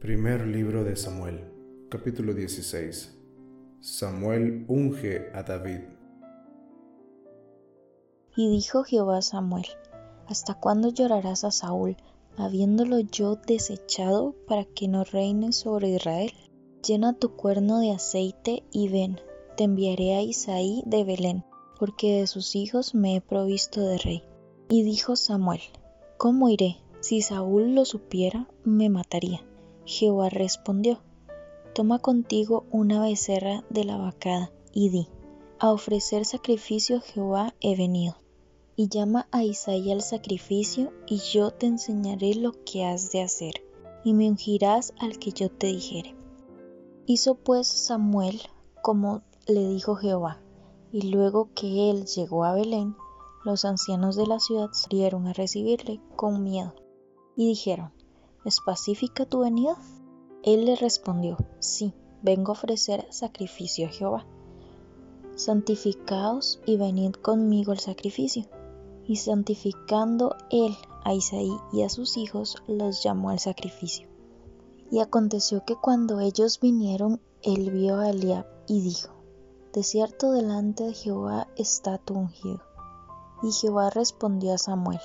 Primer libro de Samuel, capítulo 16. Samuel unge a David. Y dijo Jehová a Samuel, ¿Hasta cuándo llorarás a Saúl, habiéndolo yo desechado para que no reine sobre Israel? Llena tu cuerno de aceite y ven, te enviaré a Isaí de Belén, porque de sus hijos me he provisto de rey. Y dijo Samuel, ¿Cómo iré? Si Saúl lo supiera, me mataría. Jehová respondió, Toma contigo una becerra de la vacada, y di, A ofrecer sacrificio Jehová he venido. Y llama a Isaí al sacrificio, y yo te enseñaré lo que has de hacer, y me ungirás al que yo te dijere. Hizo pues Samuel como le dijo Jehová, y luego que él llegó a Belén, los ancianos de la ciudad salieron a recibirle con miedo y dijeron, ¿Es pacífica tu venida? Él le respondió, sí, vengo a ofrecer sacrificio a Jehová. Santificaos y venid conmigo al sacrificio. Y santificando él a Isaí y a sus hijos, los llamó al sacrificio. Y aconteció que cuando ellos vinieron, él vio a Eliab y dijo, De cierto delante de Jehová está tu ungido y Jehová respondió a Samuel,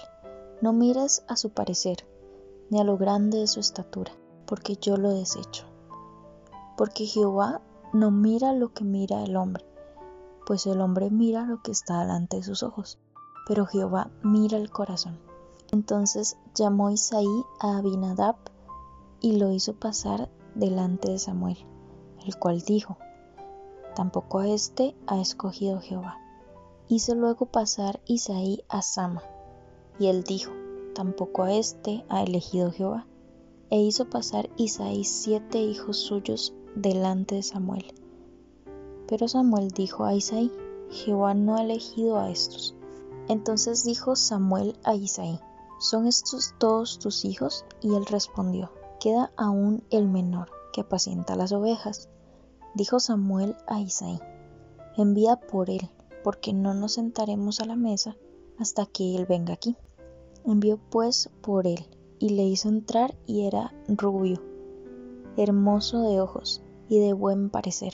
No mires a su parecer, ni a lo grande de su estatura, porque yo lo desecho. Porque Jehová no mira lo que mira el hombre, pues el hombre mira lo que está delante de sus ojos, pero Jehová mira el corazón. Entonces llamó Isaí a Abinadab y lo hizo pasar delante de Samuel, el cual dijo, Tampoco a éste ha escogido Jehová. Hizo luego pasar Isaí a Sama, y él dijo, tampoco a éste ha elegido Jehová. E hizo pasar Isaí siete hijos suyos delante de Samuel. Pero Samuel dijo a Isaí, Jehová no ha elegido a estos. Entonces dijo Samuel a Isaí, ¿son estos todos tus hijos? Y él respondió, queda aún el menor, que apacienta las ovejas. Dijo Samuel a Isaí, envía por él, porque no nos sentaremos a la mesa hasta que él venga aquí. Envió pues por él, y le hizo entrar y era rubio, hermoso de ojos y de buen parecer.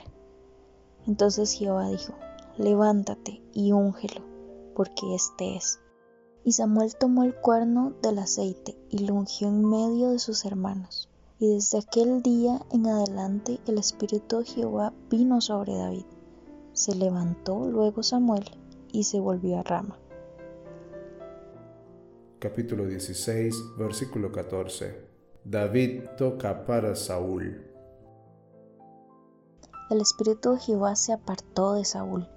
Entonces Jehová dijo, levántate y úngelo, porque éste es. Y Samuel tomó el cuerno del aceite y lo ungió en medio de sus hermanos. Y desde aquel día en adelante el Espíritu de Jehová vino sobre David se levantó luego Samuel y se volvió a Rama. Capítulo 16, versículo 14. David toca para Saúl. El espíritu de Jehová se apartó de Saúl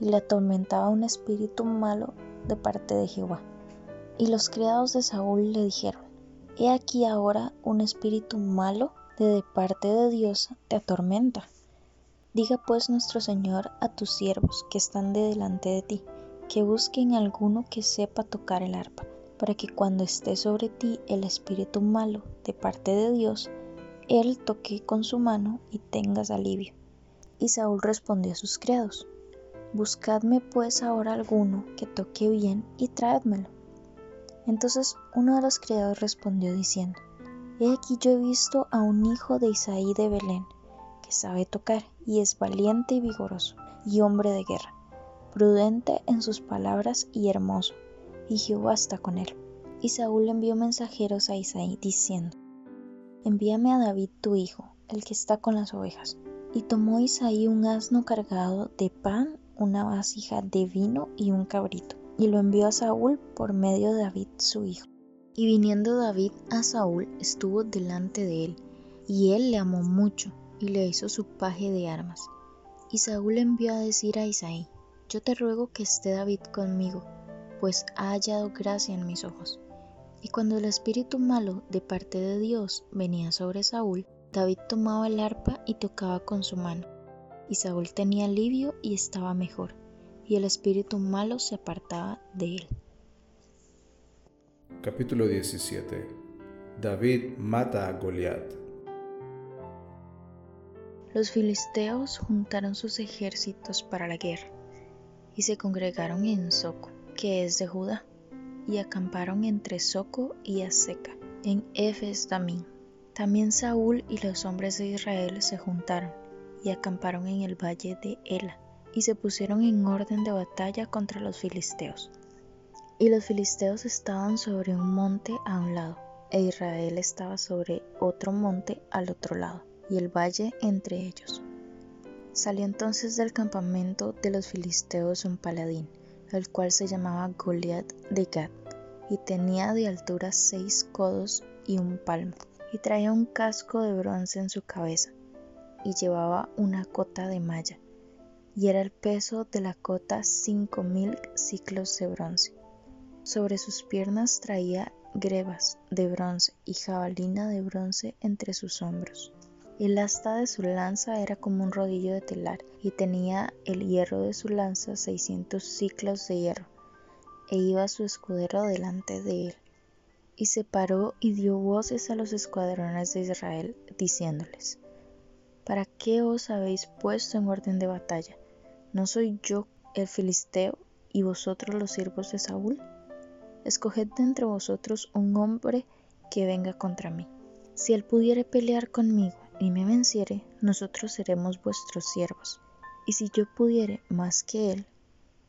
y le atormentaba un espíritu malo de parte de Jehová. Y los criados de Saúl le dijeron, He aquí ahora un espíritu malo de parte de Dios te atormenta. Diga pues nuestro Señor a tus siervos que están de delante de ti, que busquen alguno que sepa tocar el arpa, para que cuando esté sobre ti el espíritu malo de parte de Dios, él toque con su mano y tengas alivio. Y Saúl respondió a sus criados, Buscadme pues ahora alguno que toque bien y traédmelo. Entonces uno de los criados respondió diciendo, He aquí yo he visto a un hijo de Isaí de Belén, que sabe tocar y es valiente y vigoroso, y hombre de guerra, prudente en sus palabras y hermoso, y Jehová está con él. Y Saúl envió mensajeros a Isaí, diciendo, Envíame a David tu hijo, el que está con las ovejas. Y tomó Isaí un asno cargado de pan, una vasija de vino y un cabrito, y lo envió a Saúl por medio de David su hijo. Y viniendo David a Saúl, estuvo delante de él, y él le amó mucho, y le hizo su paje de armas. Y Saúl envió a decir a Isaí, Yo te ruego que esté David conmigo, pues ha hallado gracia en mis ojos. Y cuando el espíritu malo de parte de Dios venía sobre Saúl, David tomaba el arpa y tocaba con su mano. Y Saúl tenía alivio y estaba mejor, y el espíritu malo se apartaba de él. Capítulo 17 David mata a Goliat los filisteos juntaron sus ejércitos para la guerra y se congregaron en Soco, que es de Judá, y acamparon entre Soco y Aseca, en Efes Damín. También Saúl y los hombres de Israel se juntaron y acamparon en el valle de Ela y se pusieron en orden de batalla contra los filisteos. Y los filisteos estaban sobre un monte a un lado, e Israel estaba sobre otro monte al otro lado, y el valle entre ellos. Salió entonces del campamento de los filisteos un paladín, el cual se llamaba Goliat de Gad, y tenía de altura seis codos y un palmo, y traía un casco de bronce en su cabeza, y llevaba una cota de malla, y era el peso de la cota cinco mil ciclos de bronce. Sobre sus piernas traía grebas de bronce y jabalina de bronce entre sus hombros. El asta de su lanza era como un rodillo de telar, y tenía el hierro de su lanza seiscientos ciclos de hierro, e iba su escudero delante de él. Y se paró y dio voces a los escuadrones de Israel, diciéndoles, ¿Para qué os habéis puesto en orden de batalla? ¿No soy yo el filisteo y vosotros los siervos de Saúl? Escoged de entre vosotros un hombre que venga contra mí. Si él pudiere pelear conmigo y me venciere, nosotros seremos vuestros siervos. Y si yo pudiere más que él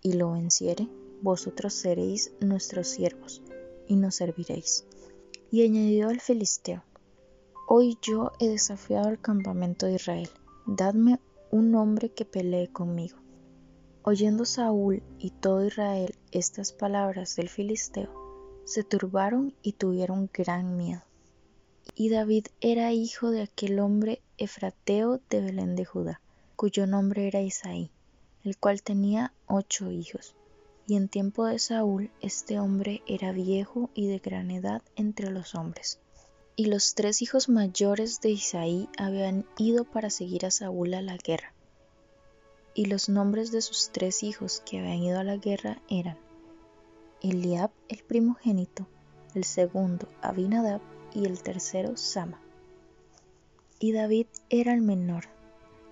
y lo venciere, vosotros seréis nuestros siervos y nos serviréis. Y añadió el filisteo, Hoy yo he desafiado al campamento de Israel, dadme un hombre que pelee conmigo. Oyendo Saúl y todo Israel estas palabras del filisteo, se turbaron y tuvieron gran miedo. Y David era hijo de aquel hombre efrateo de Belén de Judá, cuyo nombre era Isaí, el cual tenía ocho hijos. Y en tiempo de Saúl este hombre era viejo y de gran edad entre los hombres. Y los tres hijos mayores de Isaí habían ido para seguir a Saúl a la guerra. Y los nombres de sus tres hijos que habían ido a la guerra eran Eliab el primogénito, el segundo Abinadab y el tercero Sama. Y David era el menor.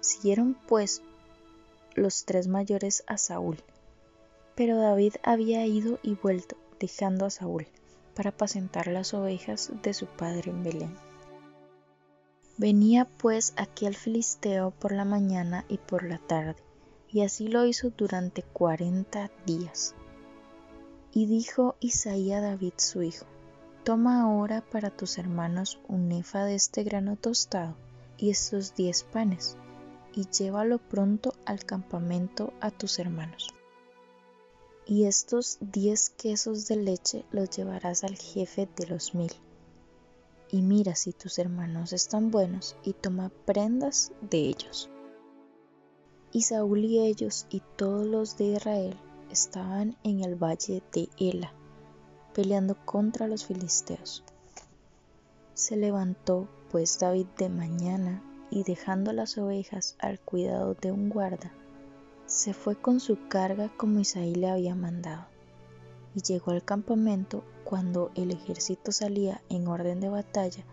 Siguieron pues los tres mayores a Saúl. Pero David había ido y vuelto, dejando a Saúl, para apacentar las ovejas de su padre en Belén. Venía pues aquel filisteo por la mañana y por la tarde, y así lo hizo durante cuarenta días. Y dijo Isaí a David su hijo, Toma ahora para tus hermanos un efa de este grano tostado y estos diez panes, y llévalo pronto al campamento a tus hermanos. Y estos diez quesos de leche los llevarás al jefe de los mil. Y mira si tus hermanos están buenos y toma prendas de ellos. Y Saúl y ellos y todos los de Israel estaban en el valle de Ela peleando contra los filisteos. Se levantó pues David de mañana y dejando las ovejas al cuidado de un guarda, se fue con su carga como Isaí le había mandado, y llegó al campamento cuando el ejército salía en orden de batalla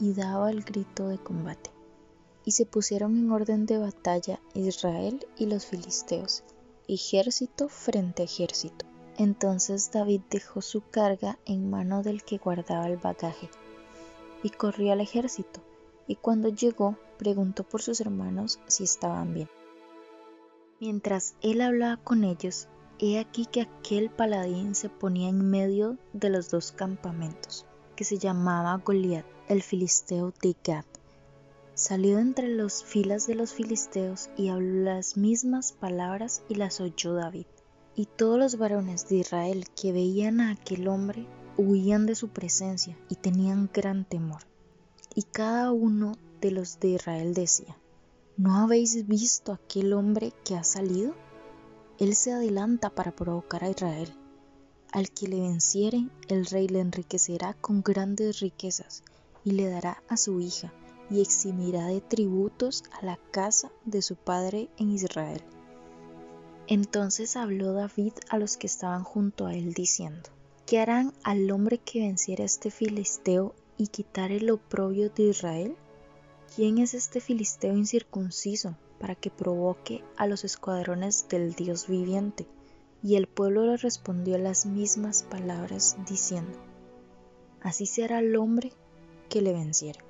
y daba el grito de combate. Y se pusieron en orden de batalla Israel y los filisteos, ejército frente ejército. Entonces David dejó su carga en mano del que guardaba el bagaje y corrió al ejército, y cuando llegó preguntó por sus hermanos si estaban bien. Mientras él hablaba con ellos, he aquí que aquel paladín se ponía en medio de los dos campamentos, que se llamaba Goliat, el filisteo de Gad. Salió entre las filas de los filisteos y habló las mismas palabras y las oyó David. Y todos los varones de Israel que veían a aquel hombre huían de su presencia y tenían gran temor. Y cada uno de los de Israel decía, ¿no habéis visto aquel hombre que ha salido? Él se adelanta para provocar a Israel. Al que le venciere, el rey le enriquecerá con grandes riquezas y le dará a su hija y eximirá de tributos a la casa de su padre en Israel entonces habló David a los que estaban junto a él diciendo, ¿qué harán al hombre que venciera a este filisteo y quitare el oprobio de Israel? ¿Quién es este filisteo incircunciso para que provoque a los escuadrones del Dios viviente? Y el pueblo le respondió las mismas palabras diciendo, Así será el hombre que le venciera.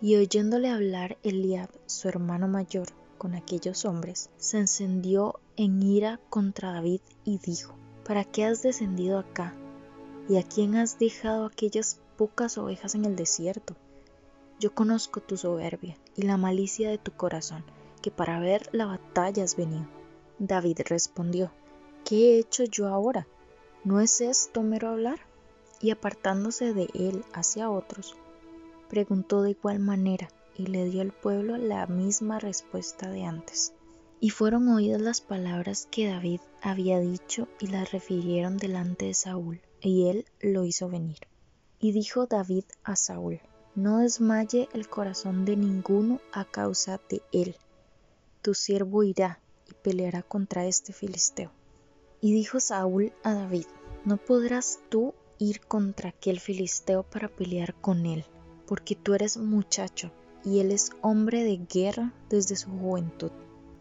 Y oyéndole hablar Eliab, su hermano mayor, con aquellos hombres, se encendió en ira contra David y dijo, ¿Para qué has descendido acá? ¿Y a quién has dejado aquellas pocas ovejas en el desierto? Yo conozco tu soberbia y la malicia de tu corazón, que para ver la batalla has venido. David respondió, ¿qué he hecho yo ahora? ¿No es esto mero hablar? Y apartándose de él hacia otros, preguntó de igual manera y le dio al pueblo la misma respuesta de antes. Y fueron oídas las palabras que David había dicho y las refirieron delante de Saúl, y él lo hizo venir. Y dijo David a Saúl, no desmaye el corazón de ninguno a causa de él. Tu siervo irá y peleará contra este filisteo. Y dijo Saúl a David, no podrás tú ir contra aquel filisteo para pelear con él, porque tú eres muchacho y él es hombre de guerra desde su juventud.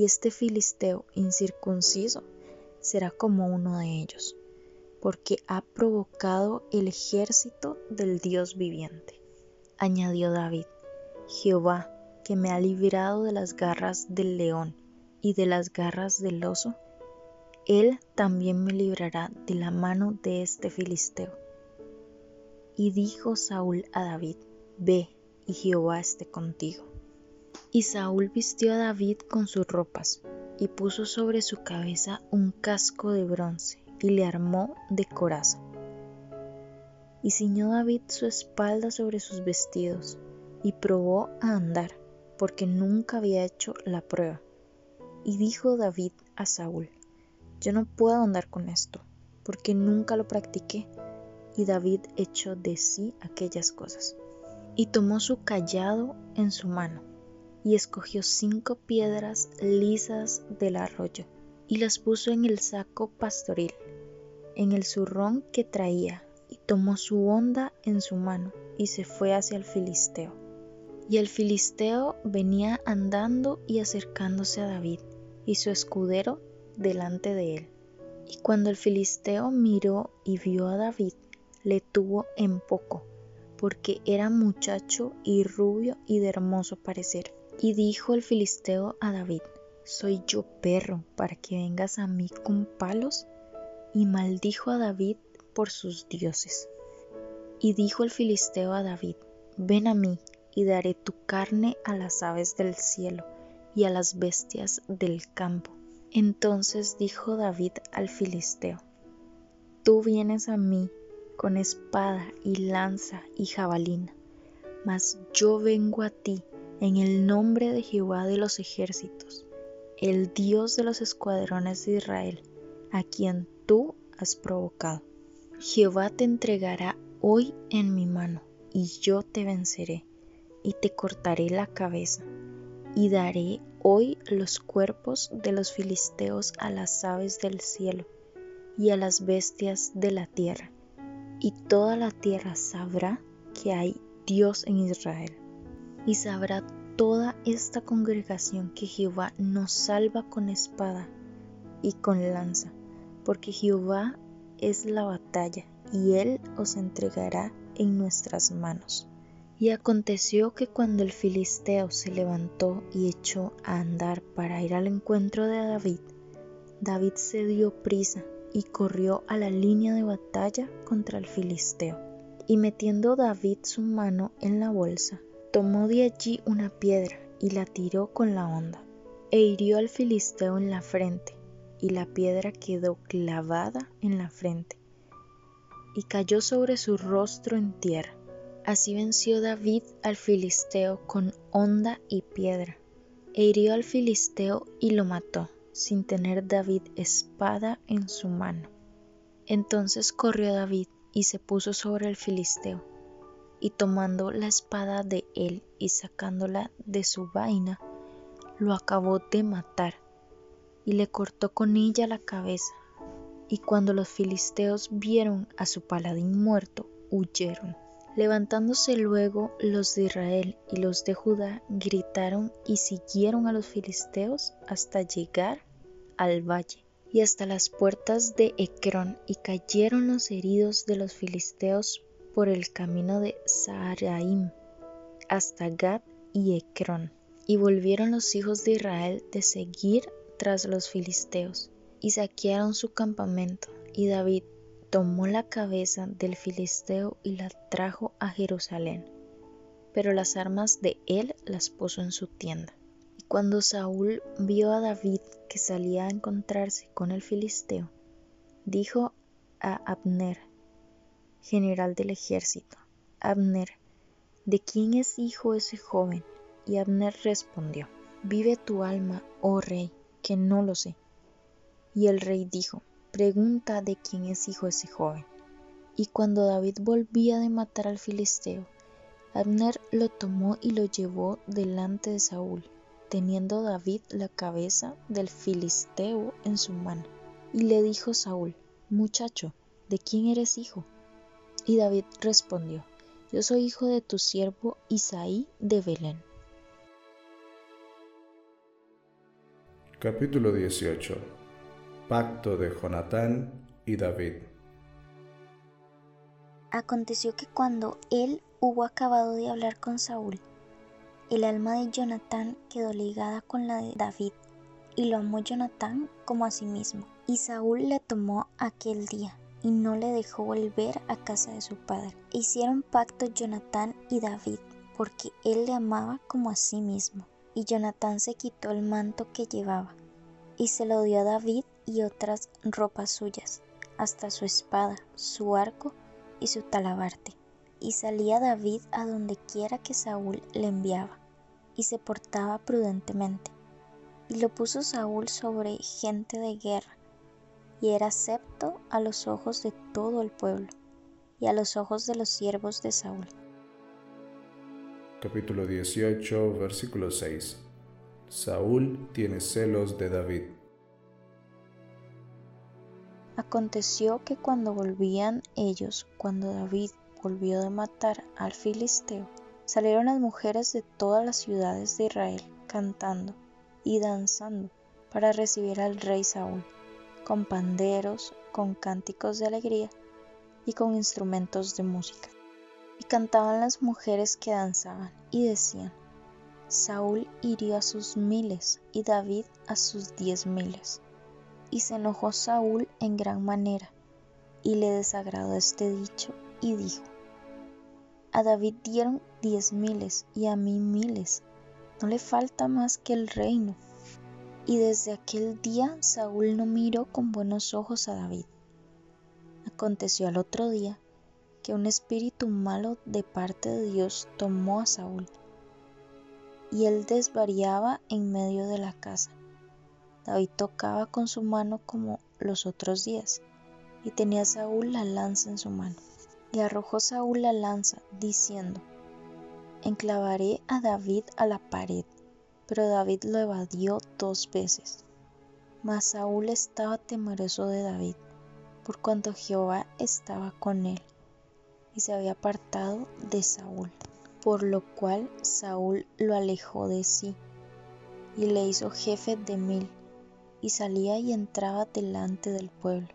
y este filisteo incircunciso será como uno de ellos, porque ha provocado el ejército del Dios viviente. Añadió David, Jehová, que me ha librado de las garras del león y de las garras del oso, él también me librará de la mano de este filisteo. Y dijo Saúl a David, Ve, y Jehová esté contigo. Y Saúl vistió a David con sus ropas, y puso sobre su cabeza un casco de bronce, y le armó de coraza. Y ciñó David su espalda sobre sus vestidos, y probó a andar, porque nunca había hecho la prueba. Y dijo David a Saúl, Yo no puedo andar con esto, porque nunca lo practiqué. Y David echó de sí aquellas cosas. Y tomó su callado en su mano, y escogió cinco piedras lisas del arroyo y las puso en el saco pastoril, en el zurrón que traía, y tomó su honda en su mano y se fue hacia el filisteo. Y el filisteo venía andando y acercándose a David, y su escudero delante de él. Y cuando el filisteo miró y vio a David, le tuvo en poco, porque era muchacho y rubio y de hermoso parecer y dijo el filisteo a David, ¿soy yo perro para que vengas a mí con palos? Y maldijo a David por sus dioses. Y dijo el filisteo a David, ven a mí y daré tu carne a las aves del cielo y a las bestias del campo. Entonces dijo David al filisteo, tú vienes a mí con espada y lanza y jabalina, mas yo vengo a ti en el nombre de Jehová de los ejércitos, el Dios de los escuadrones de Israel, a quien tú has provocado. Jehová te entregará hoy en mi mano, y yo te venceré, y te cortaré la cabeza, y daré hoy los cuerpos de los filisteos a las aves del cielo, y a las bestias de la tierra, y toda la tierra sabrá que hay Dios en Israel y sabrá toda esta congregación que Jehová nos salva con espada y con lanza, porque Jehová es la batalla, y él os entregará en nuestras manos. Y aconteció que cuando el filisteo se levantó y echó a andar para ir al encuentro de David, David se dio prisa y corrió a la línea de batalla contra el filisteo. Y metiendo David su mano en la bolsa, Tomó de allí una piedra y la tiró con la honda, e hirió al filisteo en la frente, y la piedra quedó clavada en la frente, y cayó sobre su rostro en tierra. Así venció David al filisteo con honda y piedra, e hirió al filisteo y lo mató, sin tener David espada en su mano. Entonces corrió David y se puso sobre el filisteo y tomando la espada de él y sacándola de su vaina, lo acabó de matar y le cortó con ella la cabeza. Y cuando los filisteos vieron a su paladín muerto, huyeron. Levantándose luego los de Israel y los de Judá gritaron y siguieron a los filisteos hasta llegar al valle y hasta las puertas de Ecrón y cayeron los heridos de los filisteos por el camino de Saharaim hasta Gad y Ecrón. Y volvieron los hijos de Israel de seguir tras los filisteos y saquearon su campamento y David tomó la cabeza del filisteo y la trajo a Jerusalén, pero las armas de él las puso en su tienda. Y cuando Saúl vio a David que salía a encontrarse con el filisteo, dijo a Abner, general del ejército, Abner, ¿de quién es hijo ese joven? Y Abner respondió, Vive tu alma, oh rey, que no lo sé. Y el rey dijo, pregunta de quién es hijo ese joven. Y cuando David volvía de matar al filisteo, Abner lo tomó y lo llevó delante de Saúl, teniendo David la cabeza del filisteo en su mano. Y le dijo Saúl, Muchacho, ¿de quién eres hijo? Y David respondió, Yo soy hijo de tu siervo Isaí de Belén. Capítulo 18 Pacto de Jonatán y David. Aconteció que cuando él hubo acabado de hablar con Saúl, el alma de Jonatán quedó ligada con la de David, y lo amó Jonatán como a sí mismo. Y Saúl le tomó aquel día, y no le dejó volver a casa de su padre. Hicieron pacto Jonatán y David, porque él le amaba como a sí mismo. Y Jonatán se quitó el manto que llevaba, y se lo dio a David y otras ropas suyas, hasta su espada, su arco y su talabarte. Y salía David a donde quiera que Saúl le enviaba, y se portaba prudentemente. Y lo puso Saúl sobre gente de guerra, y era acepto a los ojos de todo el pueblo, y a los ojos de los siervos de Saúl. Capítulo 18, versículo 6. Saúl tiene celos de David. Aconteció que cuando volvían ellos, cuando David volvió de matar al filisteo, salieron las mujeres de todas las ciudades de Israel cantando y danzando para recibir al rey Saúl, con panderos, con cánticos de alegría y con instrumentos de música. Y cantaban las mujeres que danzaban y decían, Saúl hirió a sus miles y David a sus diez miles. Y se enojó Saúl en gran manera, y le desagradó este dicho, y dijo, A David dieron diez miles, y a mí miles, no le falta más que el reino. Y desde aquel día Saúl no miró con buenos ojos a David. Aconteció al otro día que un espíritu malo de parte de Dios tomó a Saúl, y él desvariaba en medio de la casa David tocaba con su mano como los otros días, y tenía Saúl la lanza en su mano. Y arrojó Saúl la lanza, diciendo, Enclavaré a David a la pared. Pero David lo evadió dos veces. Mas Saúl estaba temeroso de David, por cuanto Jehová estaba con él, y se había apartado de Saúl, por lo cual Saúl lo alejó de sí, y le hizo jefe de mil y salía y entraba delante del pueblo.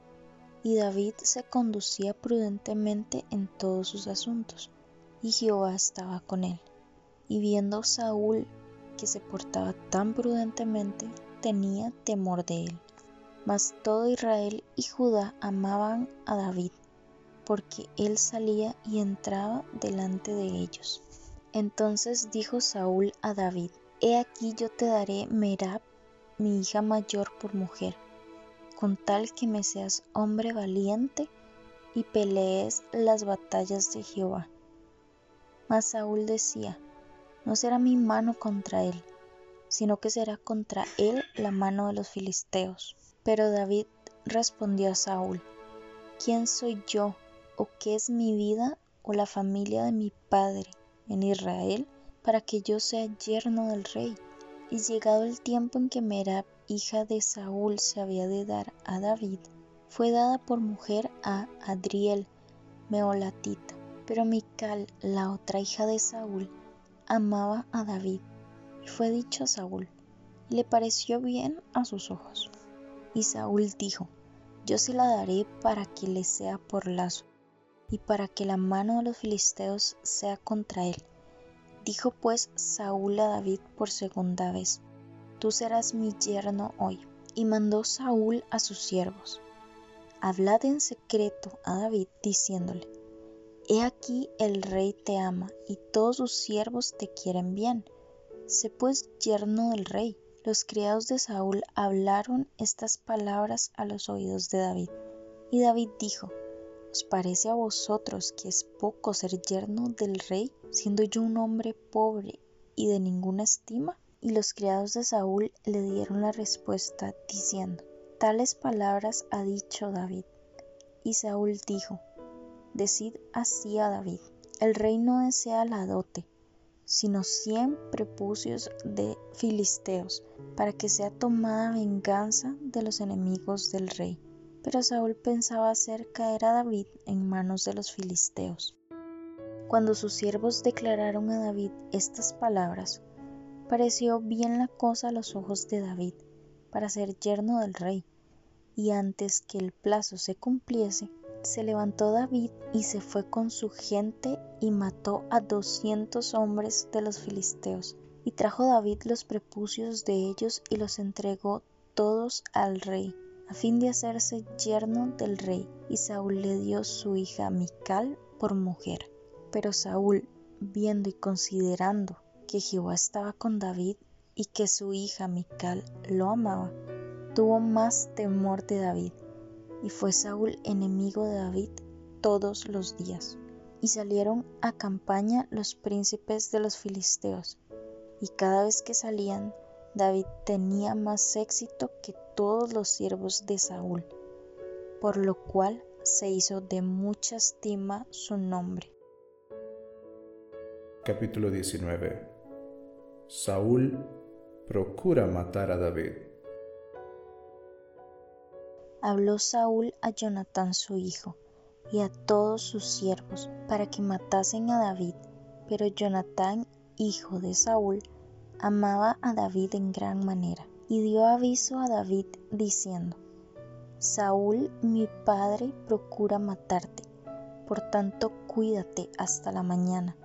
Y David se conducía prudentemente en todos sus asuntos, y Jehová estaba con él. Y viendo Saúl que se portaba tan prudentemente, tenía temor de él. Mas todo Israel y Judá amaban a David, porque él salía y entraba delante de ellos. Entonces dijo Saúl a David, He aquí yo te daré Merab mi hija mayor por mujer, con tal que me seas hombre valiente y pelees las batallas de Jehová. Mas Saúl decía, no será mi mano contra él, sino que será contra él la mano de los filisteos. Pero David respondió a Saúl, ¿quién soy yo o qué es mi vida o la familia de mi padre en Israel para que yo sea yerno del rey. Y llegado el tiempo en que Merab, hija de Saúl, se había de dar a David, fue dada por mujer a Adriel, Meolatita. Pero Mical, la otra hija de Saúl, amaba a David. Y fue dicho a Saúl, y le pareció bien a sus ojos. Y Saúl dijo, yo se la daré para que le sea por lazo, y para que la mano de los filisteos sea contra él. Dijo pues Saúl a David por segunda vez, Tú serás mi yerno hoy. Y mandó Saúl a sus siervos, Hablad en secreto a David, diciéndole, He aquí el rey te ama, y todos sus siervos te quieren bien. Sé pues yerno del rey. Los criados de Saúl hablaron estas palabras a los oídos de David. Y David dijo, ¿Os parece a vosotros que es poco ser yerno del rey, siendo yo un hombre pobre y de ninguna estima? Y los criados de Saúl le dieron la respuesta, diciendo, Tales palabras ha dicho David. Y Saúl dijo, Decid así a David, el rey no desea la dote, sino cien prepucios de filisteos, para que sea tomada venganza de los enemigos del rey. Pero Saúl pensaba hacer caer a David en manos de los filisteos. Cuando sus siervos declararon a David estas palabras, pareció bien la cosa a los ojos de David para ser yerno del rey, y antes que el plazo se cumpliese, se levantó David y se fue con su gente y mató a doscientos hombres de los filisteos. Y trajo David los prepucios de ellos y los entregó todos al rey a fin de hacerse yerno del rey, y Saúl le dio su hija Mical por mujer. Pero Saúl, viendo y considerando que Jehová estaba con David y que su hija Mical lo amaba, tuvo más temor de David, y fue Saúl enemigo de David todos los días. Y salieron a campaña los príncipes de los filisteos, y cada vez que salían, David tenía más éxito que todos los siervos de Saúl, por lo cual se hizo de mucha estima su nombre. Capítulo 19 Saúl procura matar a David. Habló Saúl a Jonatán su hijo y a todos sus siervos para que matasen a David, pero Jonatán, hijo de Saúl, amaba a David en gran manera y dio aviso a David diciendo, Saúl mi padre procura matarte, por tanto cuídate hasta la mañana,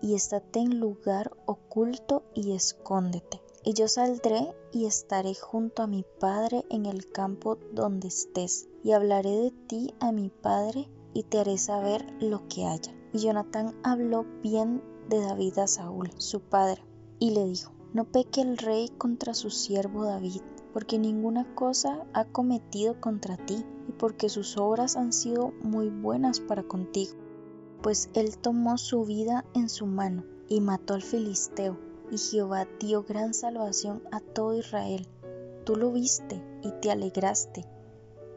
y estate en lugar oculto y escóndete. Y yo saldré y estaré junto a mi padre en el campo donde estés, y hablaré de ti a mi padre y te haré saber lo que haya. Y Jonatán habló bien de David a Saúl, su padre, y le dijo, no peque el rey contra su siervo David, porque ninguna cosa ha cometido contra ti, y porque sus obras han sido muy buenas para contigo. Pues él tomó su vida en su mano, y mató al filisteo, y Jehová dio gran salvación a todo Israel. Tú lo viste y te alegraste,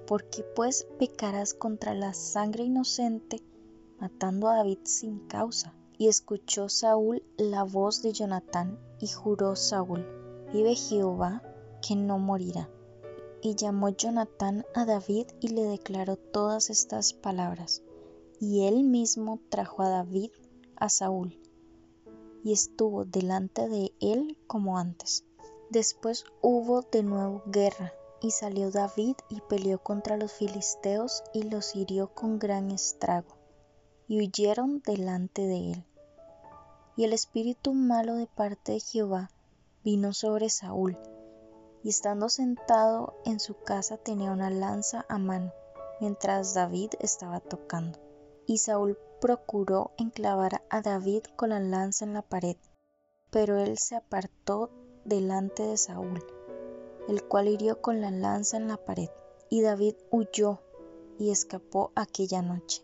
porque pues pecarás contra la sangre inocente, matando a David sin causa. Y escuchó Saúl la voz de Jonatán, y juró Saúl, vive Jehová, que no morirá. Y llamó Jonatán a David y le declaró todas estas palabras. Y él mismo trajo a David a Saúl, y estuvo delante de él como antes. Después hubo de nuevo guerra, y salió David y peleó contra los filisteos y los hirió con gran estrago y huyeron delante de él. Y el espíritu malo de parte de Jehová vino sobre Saúl, y estando sentado en su casa tenía una lanza a mano, mientras David estaba tocando. Y Saúl procuró enclavar a David con la lanza en la pared, pero él se apartó delante de Saúl, el cual hirió con la lanza en la pared. Y David huyó y escapó aquella noche.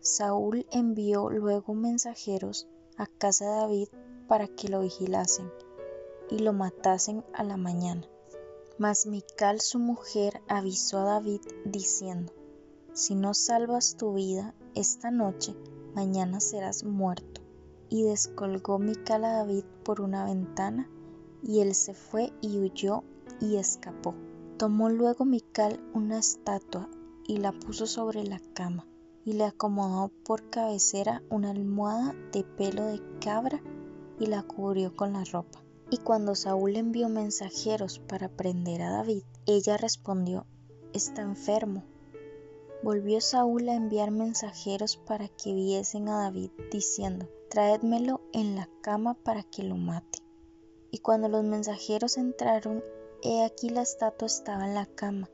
Saúl envió luego mensajeros a casa de David para que lo vigilasen y lo matasen a la mañana. Mas Mical su mujer avisó a David diciendo, Si no salvas tu vida esta noche, mañana serás muerto. Y descolgó Mical a David por una ventana, y él se fue y huyó y escapó. Tomó luego Mical una estatua y la puso sobre la cama, y le acomodó por cabecera una almohada de pelo de cabra y la cubrió con la ropa. Y cuando Saúl envió mensajeros para prender a David, ella respondió, está enfermo. Volvió Saúl a enviar mensajeros para que viesen a David, diciendo, traédmelo en la cama para que lo mate. Y cuando los mensajeros entraron, he aquí la estatua estaba en la cama,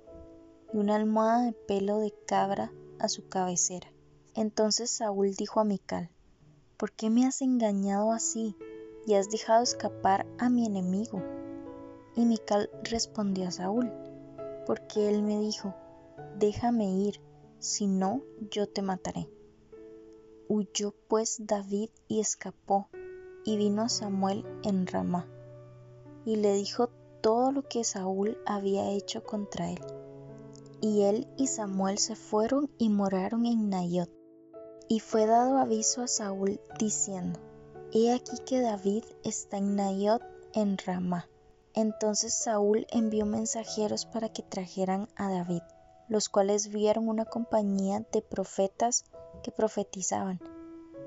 y una almohada de pelo de cabra a su cabecera. Entonces Saúl dijo a Mical, ¿por qué me has engañado así? y has dejado escapar a mi enemigo. Y Mical respondió a Saúl, porque él me dijo, déjame ir, si no, yo te mataré. Huyó pues David y escapó, y vino a Samuel en Ramá, y le dijo todo lo que Saúl había hecho contra él. Y él y Samuel se fueron y moraron en Nayot. Y fue dado aviso a Saúl diciendo, He aquí que David está en Nayot en Ramá. Entonces Saúl envió mensajeros para que trajeran a David, los cuales vieron una compañía de profetas que profetizaban,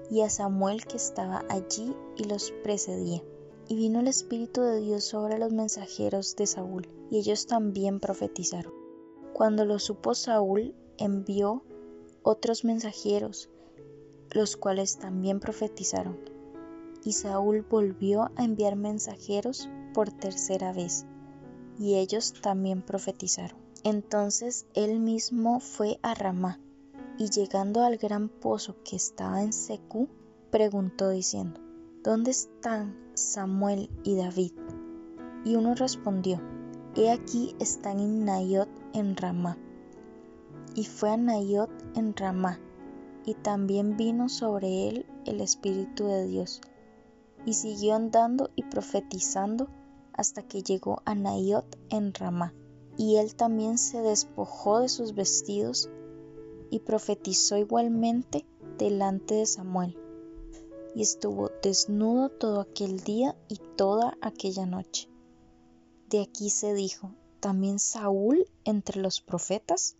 y a Samuel que estaba allí y los precedía. Y vino el Espíritu de Dios sobre los mensajeros de Saúl, y ellos también profetizaron. Cuando lo supo Saúl, envió otros mensajeros, los cuales también profetizaron y Saúl volvió a enviar mensajeros por tercera vez, y ellos también profetizaron. Entonces él mismo fue a Ramá, y llegando al gran pozo que estaba en Secú, preguntó diciendo, ¿Dónde están Samuel y David? Y uno respondió, He aquí están en Nayot en Ramá. Y fue a Nayot en Ramá, y también vino sobre él el Espíritu de Dios, y siguió andando y profetizando hasta que llegó a Nayot en Ramá. Y él también se despojó de sus vestidos y profetizó igualmente delante de Samuel. Y estuvo desnudo todo aquel día y toda aquella noche. De aquí se dijo, ¿también Saúl entre los profetas?